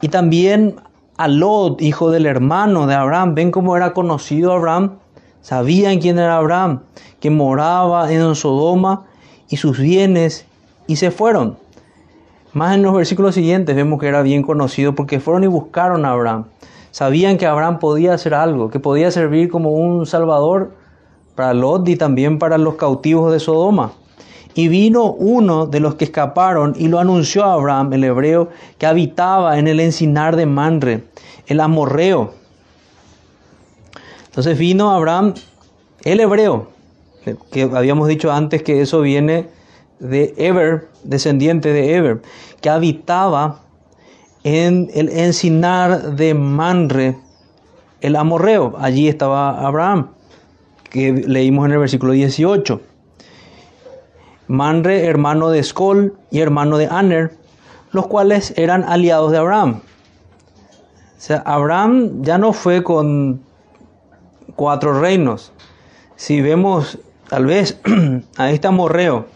Y también a Lot, hijo del hermano de Abraham. Ven cómo era conocido Abraham. Sabían quién era Abraham, que moraba en Sodoma y sus bienes y se fueron. Más en los versículos siguientes vemos que era bien conocido porque fueron y buscaron a Abraham. Sabían que Abraham podía hacer algo, que podía servir como un salvador para Lot y también para los cautivos de Sodoma. Y vino uno de los que escaparon y lo anunció a Abraham, el hebreo, que habitaba en el encinar de Manre, el amorreo. Entonces vino Abraham, el hebreo, que habíamos dicho antes que eso viene de Eber, descendiente de Eber, que habitaba en el encinar de Manre, el amorreo. Allí estaba Abraham que leímos en el versículo 18. Manre, hermano de Escol y hermano de Aner, los cuales eran aliados de Abraham. O sea, Abraham ya no fue con cuatro reinos. Si vemos tal vez a este amorreo,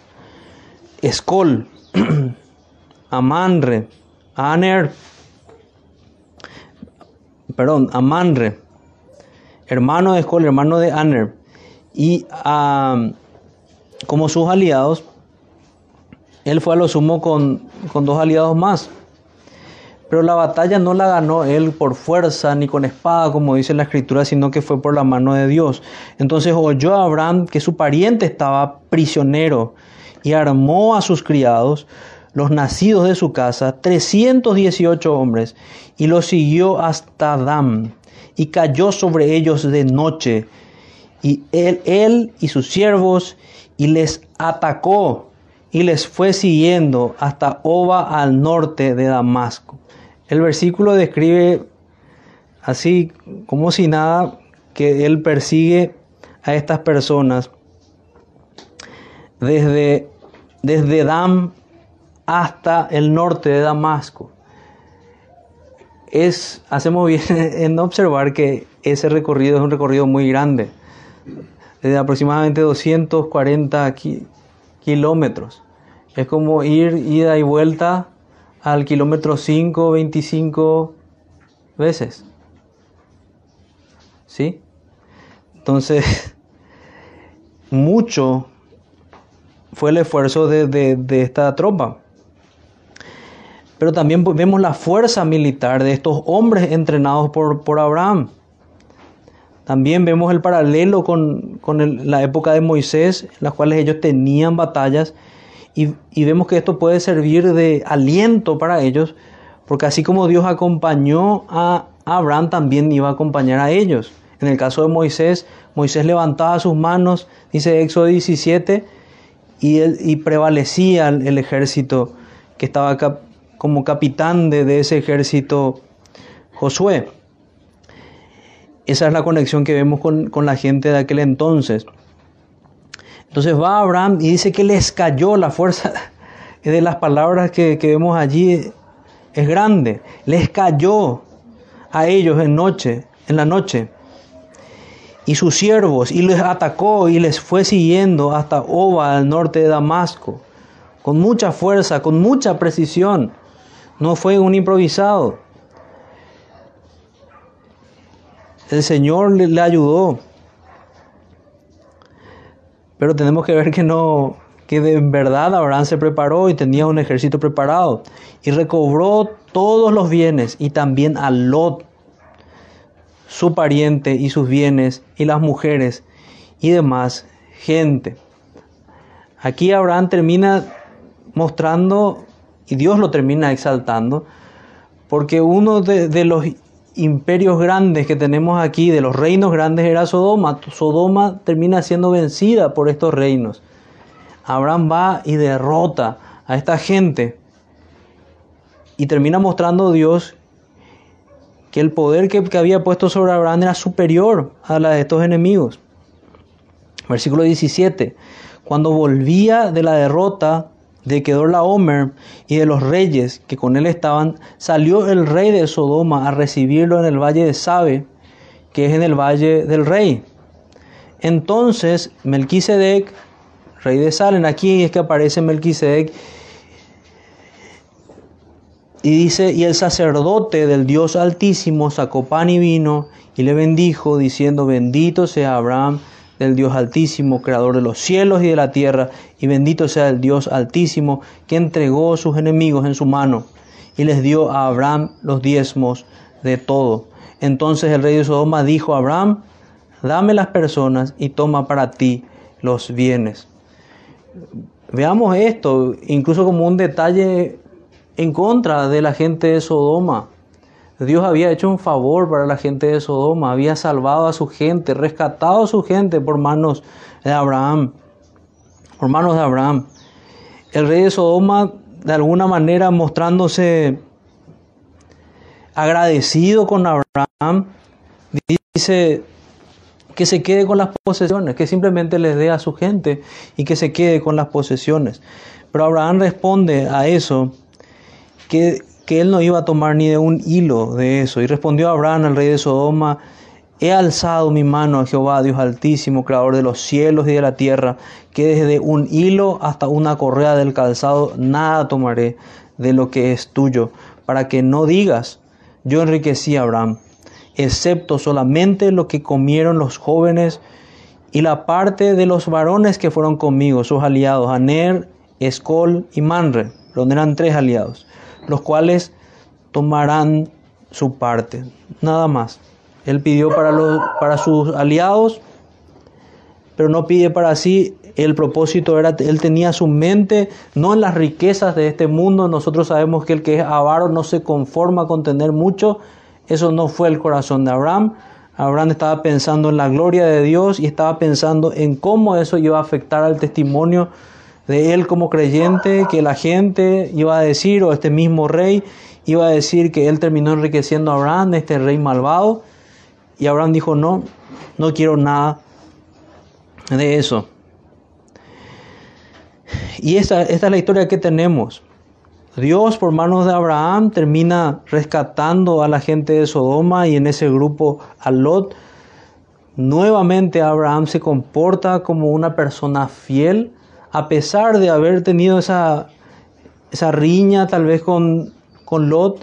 Escol, a Manre, Aner, perdón, a Manre, hermano de Escol, hermano de Aner, y como sus aliados, él fue a lo sumo con, con dos aliados más. Pero la batalla no la ganó él por fuerza ni con espada, como dice la escritura, sino que fue por la mano de Dios. Entonces oyó a Abraham que su pariente estaba prisionero y armó a sus criados, los nacidos de su casa, 318 hombres, y los siguió hasta Dam, y cayó sobre ellos de noche y él, él y sus siervos, y les atacó y les fue siguiendo hasta Oba al norte de Damasco. El versículo describe así como si nada que él persigue a estas personas desde, desde Dam hasta el norte de Damasco. Es, hacemos bien en observar que ese recorrido es un recorrido muy grande de aproximadamente 240 kilómetros. Es como ir ida y vuelta al kilómetro 5, 25 veces. ¿Sí? Entonces, mucho fue el esfuerzo de, esta tropa. Pero también vemos la fuerza militar de estos hombres entrenados por, por Abraham. También vemos el paralelo con, la época de Moisés, en las cuales ellos tenían batallas, y, vemos que esto puede servir de aliento para ellos, porque así como Dios acompañó a Abraham, también iba a acompañar a ellos. En el caso de Moisés, Moisés levantaba sus manos, dice Éxodo 17, y, y prevalecía el, ejército que estaba como capitán de ese ejército Josué. Esa es la conexión que vemos con, la gente de aquel entonces. Entonces va Abraham y dice que les cayó la fuerza de las palabras que, que vemos allí es grande. Les cayó a ellos en noche, en la noche. Y sus siervos, y les atacó y les fue siguiendo hasta Oba, al norte de Damasco, con mucha fuerza, con mucha precisión. No fue un improvisado. El Señor le, ayudó. Pero tenemos que ver que no, que de verdad Abraham se preparó y tenía un ejército preparado y recobró todos los bienes y también a Lot, su pariente y sus bienes y las mujeres y demás gente. Aquí Abraham termina mostrando y Dios lo termina exaltando porque uno de, los imperios grandes que tenemos aquí, de los reinos grandes, era Sodoma. Sodoma termina siendo vencida por estos reinos. Abraham va y derrota a esta gente y termina mostrando Dios que el poder que, que, había puesto sobre Abraham era superior a la de estos enemigos. Versículo 17. Cuando volvía de la derrota de Kedorlaomer y de los reyes que con él estaban, salió el rey de Sodoma a recibirlo en el valle de Sabe, que es en el valle del rey. Entonces Melquisedec, rey de Salem, aquí es que aparece Melquisedec, y dice, y el sacerdote del Dios Altísimo sacó pan y vino y le bendijo, diciendo, bendito sea Abraham del Dios Altísimo, creador de los cielos y de la tierra, y bendito sea el Dios Altísimo, que entregó sus enemigos en su mano, y les dio a Abraham los diezmos de todo. Entonces el rey de Sodoma dijo a Abraham, dame las personas y toma para ti los bienes. Veamos esto, incluso como un detalle en contra de la gente de Sodoma. Dios había hecho un favor para la gente de Sodoma, había salvado a su gente, rescatado a su gente por manos de Abraham, por manos de Abraham. El rey de Sodoma, de alguna manera mostrándose agradecido con Abraham, dice que se quede con las posesiones, que simplemente les dé a su gente y que se quede con las posesiones. Pero Abraham responde a eso que que él no iba a tomar ni de un hilo de eso. Y respondió Abraham al rey de Sodoma, he alzado mi mano a Jehová, Dios altísimo, creador de los cielos y de la tierra, que desde un hilo hasta una correa del calzado nada tomaré de lo que es tuyo, para que no digas, yo enriquecí a Abraham, excepto solamente lo que comieron los jóvenes y la parte de los varones que fueron conmigo, sus aliados, Aner, Escol y Manre, donde eran tres aliados los cuales tomarán su parte. Nada más. Él pidió para, los, para sus aliados, pero no pide para sí. El propósito era, él tenía su mente no en las riquezas de este mundo. Nosotros sabemos que el que es avaro no se conforma con tener mucho. Eso no fue el corazón de Abraham. Abraham estaba pensando en la gloria de Dios y estaba pensando en cómo eso iba a afectar al testimonio de él como creyente, que la gente iba a decir, o este mismo rey iba a decir que él terminó enriqueciendo a Abraham, este rey malvado, y Abraham dijo, no, no quiero nada de eso. Y esta, esta es la historia que tenemos. Dios por manos de Abraham termina rescatando a la gente de Sodoma y en ese grupo a Lot. Nuevamente Abraham se comporta como una persona fiel a pesar de haber tenido esa, esa riña tal vez con, con Lot,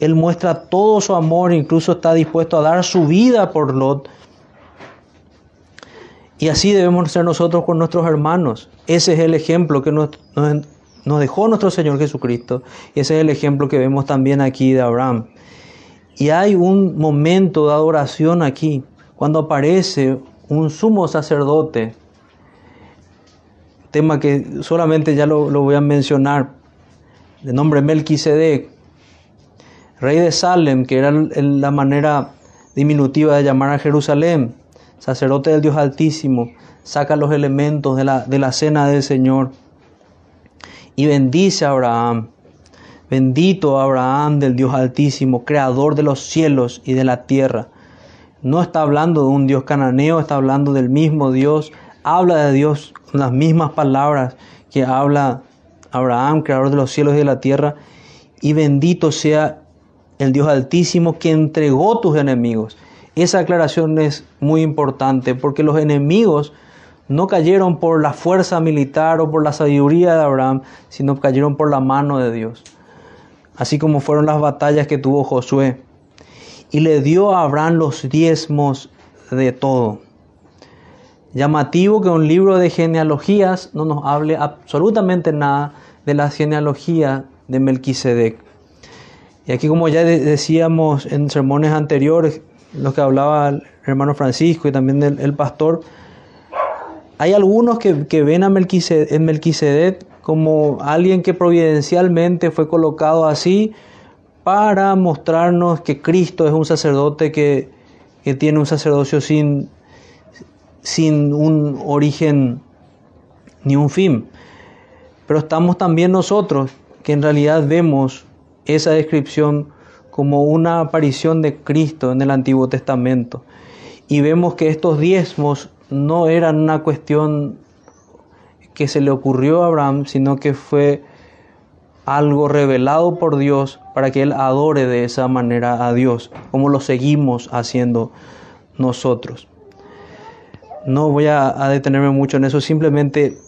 él muestra todo su amor, incluso está dispuesto a dar su vida por Lot. Y así debemos ser nosotros con nuestros hermanos. Ese es el ejemplo que nos, nos, dejó nuestro Señor Jesucristo. Y ese es el ejemplo que vemos también aquí de Abraham. Y hay un momento de adoración aquí, cuando aparece un sumo sacerdote tema que solamente ya lo, voy a mencionar, de nombre Melquisedec, rey de Salem, que era la manera diminutiva de llamar a Jerusalén, sacerdote del Dios Altísimo, saca los elementos de la, de la cena del Señor y bendice a Abraham. Bendito Abraham del Dios Altísimo, creador de los cielos y de la tierra. No está hablando de un Dios cananeo, está hablando del mismo Dios. Habla de Dios las mismas palabras que habla Abraham, creador de los cielos y de la tierra, y bendito sea el Dios altísimo que entregó tus enemigos. Esa aclaración es muy importante porque los enemigos no cayeron por la fuerza militar o por la sabiduría de Abraham, sino cayeron por la mano de Dios. Así como fueron las batallas que tuvo Josué. Y le dio a Abraham los diezmos de todo llamativo que un libro de genealogías no nos hable absolutamente nada de la genealogía de Melquisedec. Y aquí como ya decíamos en sermones anteriores, lo que hablaba el hermano Francisco y también el, pastor, hay algunos que, ven a Melquisedec, como alguien que providencialmente fue colocado así para mostrarnos que Cristo es un sacerdote que tiene un sacerdocio sin, sin un origen ni un fin. Pero estamos también nosotros que en realidad vemos esa descripción como una aparición de Cristo en el Antiguo Testamento. Y vemos que estos diezmos no eran una cuestión que se le ocurrió a Abraham, sino que fue algo revelado por Dios para que él adore de esa manera a Dios, como lo seguimos haciendo nosotros. No voy a, detenerme mucho en eso, simplemente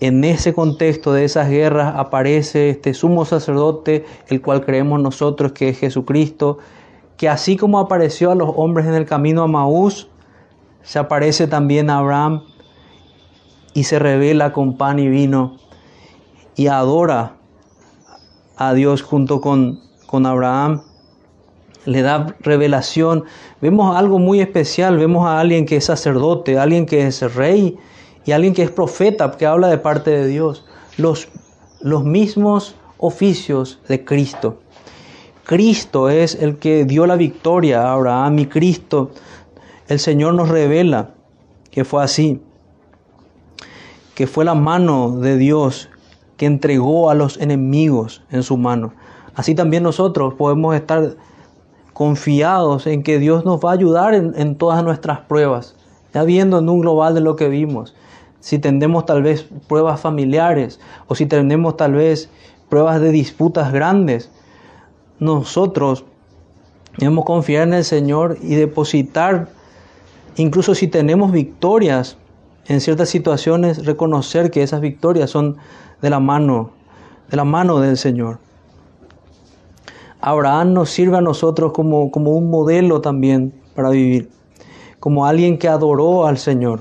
en ese contexto de esas guerras aparece este sumo sacerdote, el cual creemos nosotros que es Jesucristo, que así como apareció a los hombres en el camino a Maús, se aparece también a Abraham y se revela con pan y vino y adora a Dios junto con, con Abraham. Le da revelación. Vemos algo muy especial. Vemos a alguien que es sacerdote, alguien que es rey y alguien que es profeta, que habla de parte de Dios. Los, los mismos oficios de Cristo. Cristo es el que dio la victoria a Abraham Cristo, el Señor nos revela que fue así, que fue la mano de Dios que entregó a los enemigos en su mano. Así también nosotros podemos estar confiados en que Dios nos va a ayudar en, en todas nuestras pruebas, ya viendo en un global de lo que vimos si tenemos tal vez pruebas familiares o si tenemos tal vez pruebas de disputas grandes, nosotros debemos confiar en el Señor y depositar, incluso si tenemos victorias en ciertas situaciones, reconocer que esas victorias son de la mano, de la mano del Señor. Abraham nos sirve a nosotros como, como un modelo también para vivir, como alguien que adoró al Señor.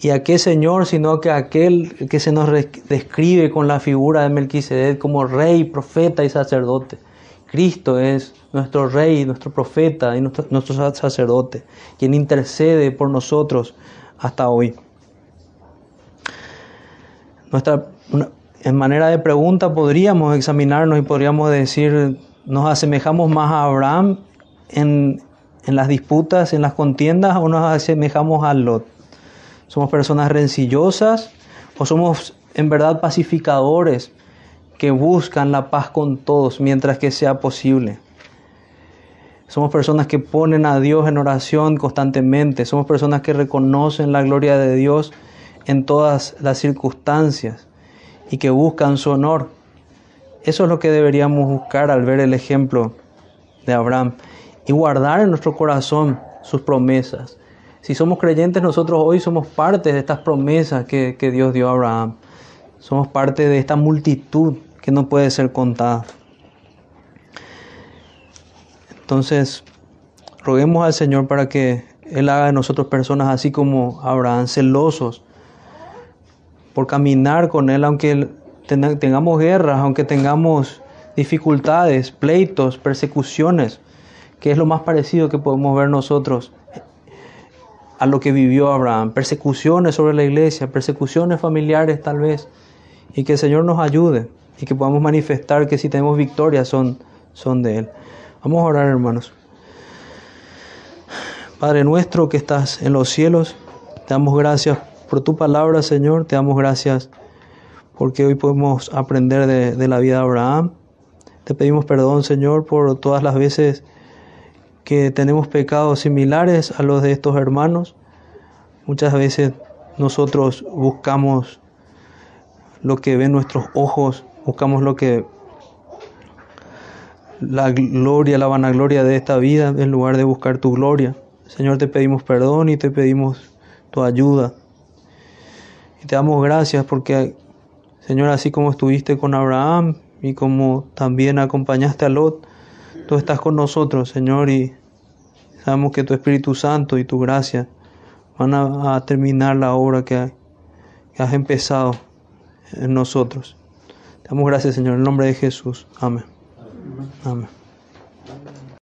¿Y a qué Señor sino que aquel que se nos describe con la figura de Melquisedec como rey, profeta y sacerdote? Cristo es nuestro rey, nuestro profeta y nuestro, nuestro sacerdote, quien intercede por nosotros hasta hoy. Nuestra, en manera de pregunta podríamos examinarnos y podríamos decir, ¿nos asemejamos más a Abraham en, en las disputas, en las contiendas o nos asemejamos a Lot? ¿Somos personas rencillosas o somos en verdad pacificadores que buscan la paz con todos mientras que sea posible? Somos personas que ponen a Dios en oración constantemente. Somos personas que reconocen la gloria de Dios en todas las circunstancias y que buscan su honor. Eso es lo que deberíamos buscar al ver el ejemplo de Abraham y guardar en nuestro corazón sus promesas. Si somos creyentes, nosotros hoy somos parte de estas promesas que, Dios dio a Abraham. Somos parte de esta multitud que no puede ser contada. Entonces, roguemos al Señor para que Él haga de nosotros personas así como Abraham, celosos por caminar con Él, aunque tengamos guerras, aunque tengamos dificultades, pleitos, persecuciones, que es lo más parecido que podemos ver nosotros a lo que vivió Abraham, persecuciones sobre la iglesia, persecuciones familiares tal vez, y que el Señor nos ayude y que podamos manifestar que si tenemos victoria son, son de Él. Vamos a orar hermanos. Padre nuestro que estás en los cielos, te damos gracias por tu palabra Señor, te damos gracias porque hoy podemos aprender de, de la vida de Abraham. Te pedimos perdón Señor por todas las veces que tenemos pecados similares a los de estos hermanos. Muchas veces nosotros buscamos lo que ven nuestros ojos, buscamos lo que la gloria, la vanagloria de esta vida en lugar de buscar tu gloria. Señor, te pedimos perdón y te pedimos tu ayuda. Y te damos gracias porque, Señor, así como estuviste con Abraham y como también acompañaste a Lot, tú estás con nosotros, Señor, y sabemos que tu Espíritu Santo y tu gracia van a, terminar la obra que, que has empezado en nosotros. Te damos gracias, Señor, en el nombre de Jesús. Amén. Amén.